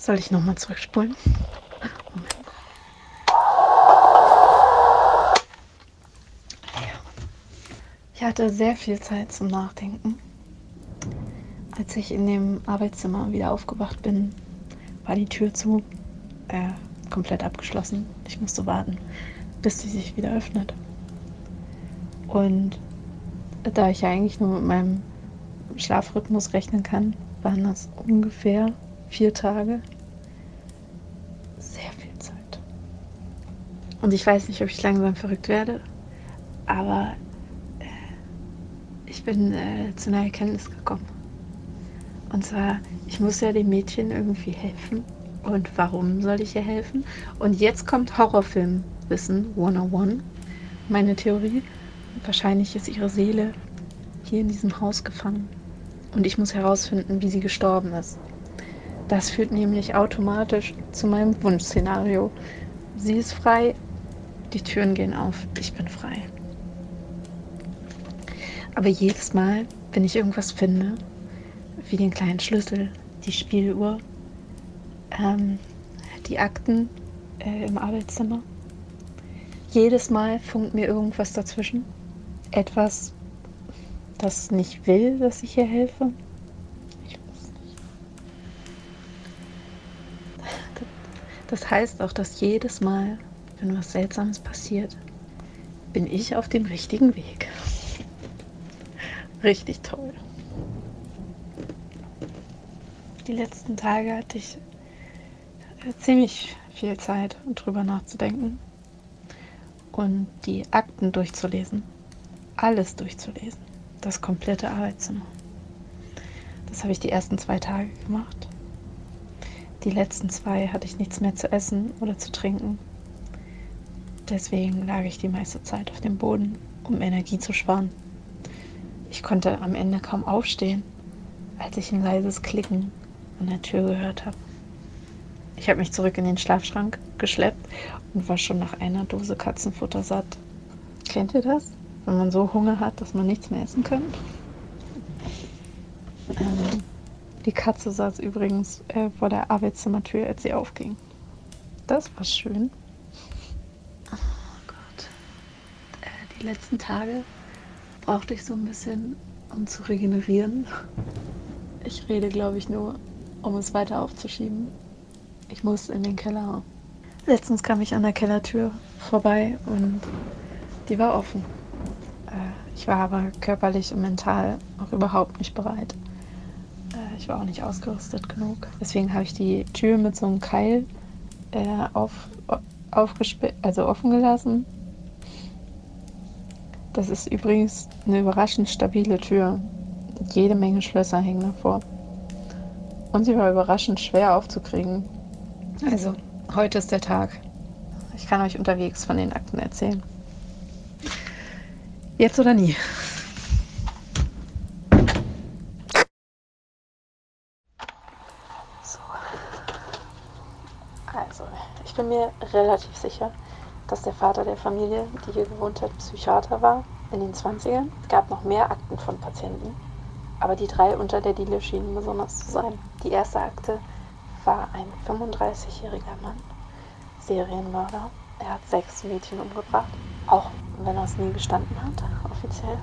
Soll ich nochmal zurückspulen? Moment. Ich hatte sehr viel Zeit zum Nachdenken. Als ich in dem Arbeitszimmer wieder aufgewacht bin, war die Tür zu, äh, komplett abgeschlossen. Ich musste warten, bis sie sich wieder öffnet. Und da ich ja eigentlich nur mit meinem Schlafrhythmus rechnen kann, waren das ungefähr vier Tage. Sehr viel Zeit. Und ich weiß nicht, ob ich langsam verrückt werde, aber ich bin äh, zu einer Erkenntnis gekommen. Und zwar, ich muss ja dem Mädchen irgendwie helfen. Und warum soll ich ihr helfen? Und jetzt kommt Horrorfilmwissen 101. Meine Theorie, wahrscheinlich ist ihre Seele hier in diesem Haus gefangen. Und ich muss herausfinden, wie sie gestorben ist. Das führt nämlich automatisch zu meinem Wunschszenario. Sie ist frei, die Türen gehen auf, ich bin frei. Aber jedes Mal, wenn ich irgendwas finde, wie den kleinen Schlüssel, die Spieluhr, ähm, die Akten äh, im Arbeitszimmer, jedes Mal funkt mir irgendwas dazwischen. Etwas, das nicht will, dass ich ihr helfe. Ich weiß nicht. Das heißt auch, dass jedes Mal, wenn was Seltsames passiert, bin ich auf dem richtigen Weg. Richtig toll. Die letzten Tage hatte ich äh, ziemlich viel Zeit, drüber nachzudenken und die Akten durchzulesen. Alles durchzulesen. Das komplette Arbeitszimmer. Das habe ich die ersten zwei Tage gemacht. Die letzten zwei hatte ich nichts mehr zu essen oder zu trinken. Deswegen lag ich die meiste Zeit auf dem Boden, um Energie zu sparen. Ich konnte am Ende kaum aufstehen, als ich ein leises Klicken an der Tür gehört habe. Ich habe mich zurück in den Schlafschrank geschleppt und war schon nach einer Dose Katzenfutter satt. Kennt ihr das? Wenn man so Hunger hat, dass man nichts mehr essen kann? Ähm, die Katze saß übrigens äh, vor der Arbeitszimmertür, als sie aufging. Das war schön. Oh Gott. Äh, die letzten Tage brauchte ich so ein bisschen, um zu regenerieren. Ich rede, glaube ich, nur, um es weiter aufzuschieben. Ich muss in den Keller. Letztens kam ich an der Kellertür vorbei und die war offen. Äh, ich war aber körperlich und mental auch überhaupt nicht bereit. Ich war auch nicht ausgerüstet genug. Deswegen habe ich die Tür mit so einem Keil äh, auf, also offen gelassen das ist übrigens eine überraschend stabile Tür. Jede Menge Schlösser hängen davor. Und sie war überraschend schwer aufzukriegen. Also, heute ist der Tag. Ich kann euch unterwegs von den Akten erzählen. Jetzt oder nie. So. Also, ich bin mir relativ sicher, dass der Vater der Familie, die hier gewohnt hat, Psychiater war in den 20ern. Es gab noch mehr Akten von Patienten, aber die drei unter der Diele schienen besonders zu sein. Die erste Akte war ein 35-jähriger Mann, Serienmörder. Er hat sechs Mädchen umgebracht, auch wenn er es nie gestanden hat, offiziell.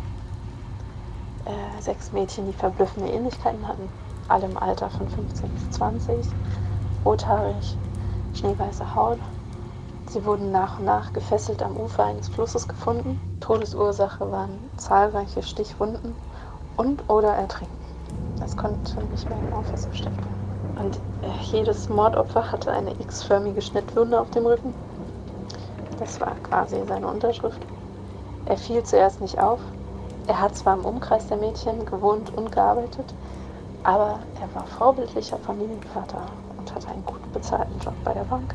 Äh, sechs Mädchen, die verblüffende Ähnlichkeiten hatten, alle im Alter von 15 bis 20, rothaarig, schneeweiße Haut Sie wurden nach und nach gefesselt am Ufer eines Flusses gefunden. Todesursache waren zahlreiche Stichwunden und oder Ertrinken. Das konnte nicht mehr genau festgestellt werden. Und äh, jedes Mordopfer hatte eine x-förmige Schnittwunde auf dem Rücken. Das war quasi seine Unterschrift. Er fiel zuerst nicht auf. Er hat zwar im Umkreis der Mädchen gewohnt und gearbeitet, aber er war vorbildlicher Familienvater und hatte einen gut bezahlten Job bei der Bank.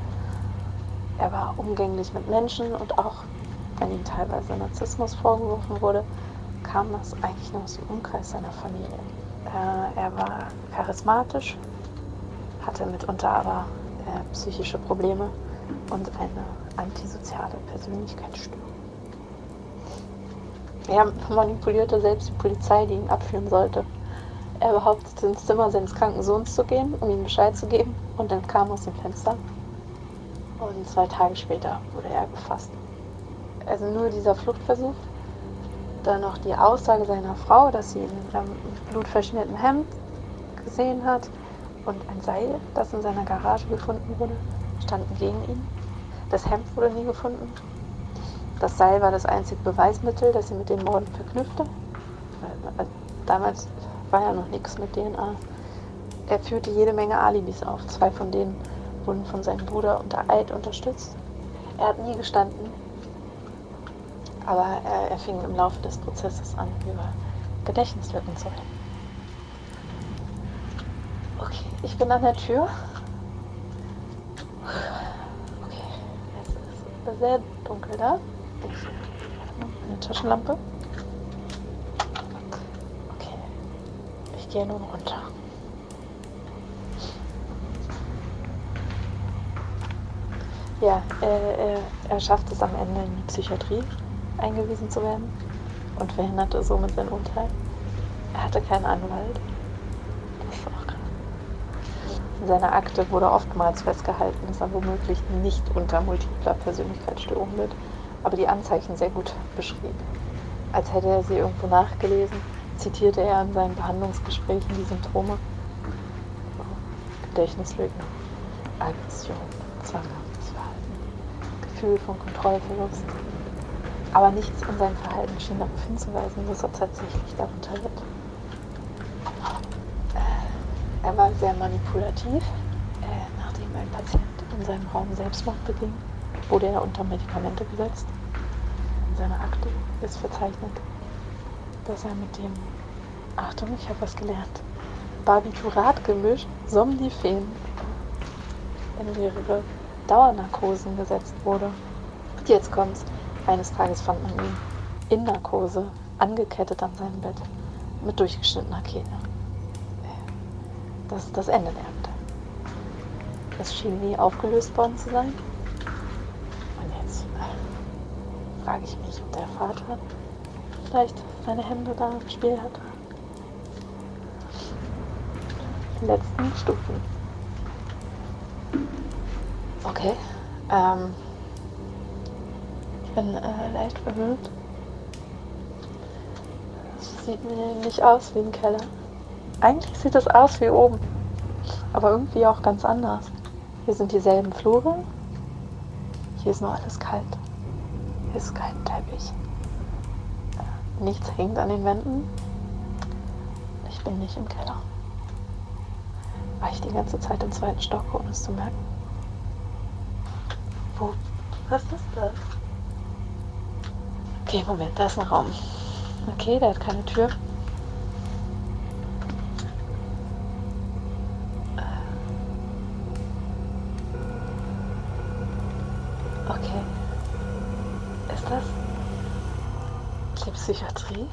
Er war umgänglich mit Menschen und auch wenn ihm teilweise Narzissmus vorgeworfen wurde, kam das eigentlich nur aus dem Umkreis seiner Familie. Äh, er war charismatisch, hatte mitunter aber äh, psychische Probleme und eine antisoziale Persönlichkeitsstörung. Er manipulierte selbst die Polizei, die ihn abführen sollte. Er behauptete, ins Zimmer seines kranken Sohns zu gehen, um ihm Bescheid zu geben, und dann kam aus dem Fenster. Und zwei Tage später wurde er gefasst. Also nur dieser Fluchtversuch, dann noch die Aussage seiner Frau, dass sie ihn mit blutverschmierten Hemd gesehen hat und ein Seil, das in seiner Garage gefunden wurde, standen gegen ihn. Das Hemd wurde nie gefunden. Das Seil war das einzige Beweismittel, das sie mit den Morden verknüpfte. Äh, damals war ja noch nichts mit DNA. Er führte jede Menge Alibis auf. Zwei von denen wurden von seinem Bruder unter Eid unterstützt. Er hat nie gestanden, aber er, er fing im Laufe des Prozesses an, über Gedächtnislücken zu reden. Okay, ich bin an der Tür. Okay, es ist sehr dunkel da. Ich eine Taschenlampe. Okay, gehe nun runter. Ja, äh, er schafft es am Ende in die Psychiatrie eingewiesen zu werden und verhinderte somit sein Urteil. Er hatte keinen Anwalt. Das ist auch krass. In seiner Akte wurde oftmals festgehalten, dass er womöglich nicht unter multipler Persönlichkeitsstörung litt, aber die Anzeichen sehr gut beschrieb. Als hätte er sie irgendwo nachgelesen, zitierte er in seinen Behandlungsgesprächen die Symptome. Gedächtnislücken, Aggression, Zwang, Gefühl von Kontrollverlust. Aber nichts in seinem Verhalten schien darauf hinzuweisen, dass er tatsächlich darunter litt. Äh, er war sehr manipulativ. Äh, nachdem ein Patient in seinem Raum Selbstmord beging, wurde er unter Medikamente gesetzt. In seiner Akte ist verzeichnet, dass er mit dem, Achtung, ich habe was gelernt, Barbiturat-Gemisch Somnifen in mehrere Dauernarkosen gesetzt wurde. Und jetzt kommt's. Eines Tages fand man ihn in Narkose, angekettet an seinem Bett, mit durchgeschnittener Kehle. Das ist das Ende der Akte. Es schien nie aufgelöst worden zu sein. Und jetzt äh, frage ich mich, ob der Vater vielleicht seine Hände da im Spiel hat. Die letzten Stufen. Okay. Ähm, ich bin äh, leicht verwirrt. Es sieht mir nicht aus wie ein Keller. Eigentlich sieht es aus wie oben. Aber irgendwie auch ganz anders. Hier sind dieselben Flure. Hier ist nur alles kalt. Hier ist kein Teppich. Nichts hängt an den Wänden. Ich bin nicht im Keller. War ich die ganze Zeit im zweiten Stock, ohne es zu merken. Wo? Was ist das? Okay, Moment, da ist ein Raum. Okay, der hat keine Tür. Psychiatrie?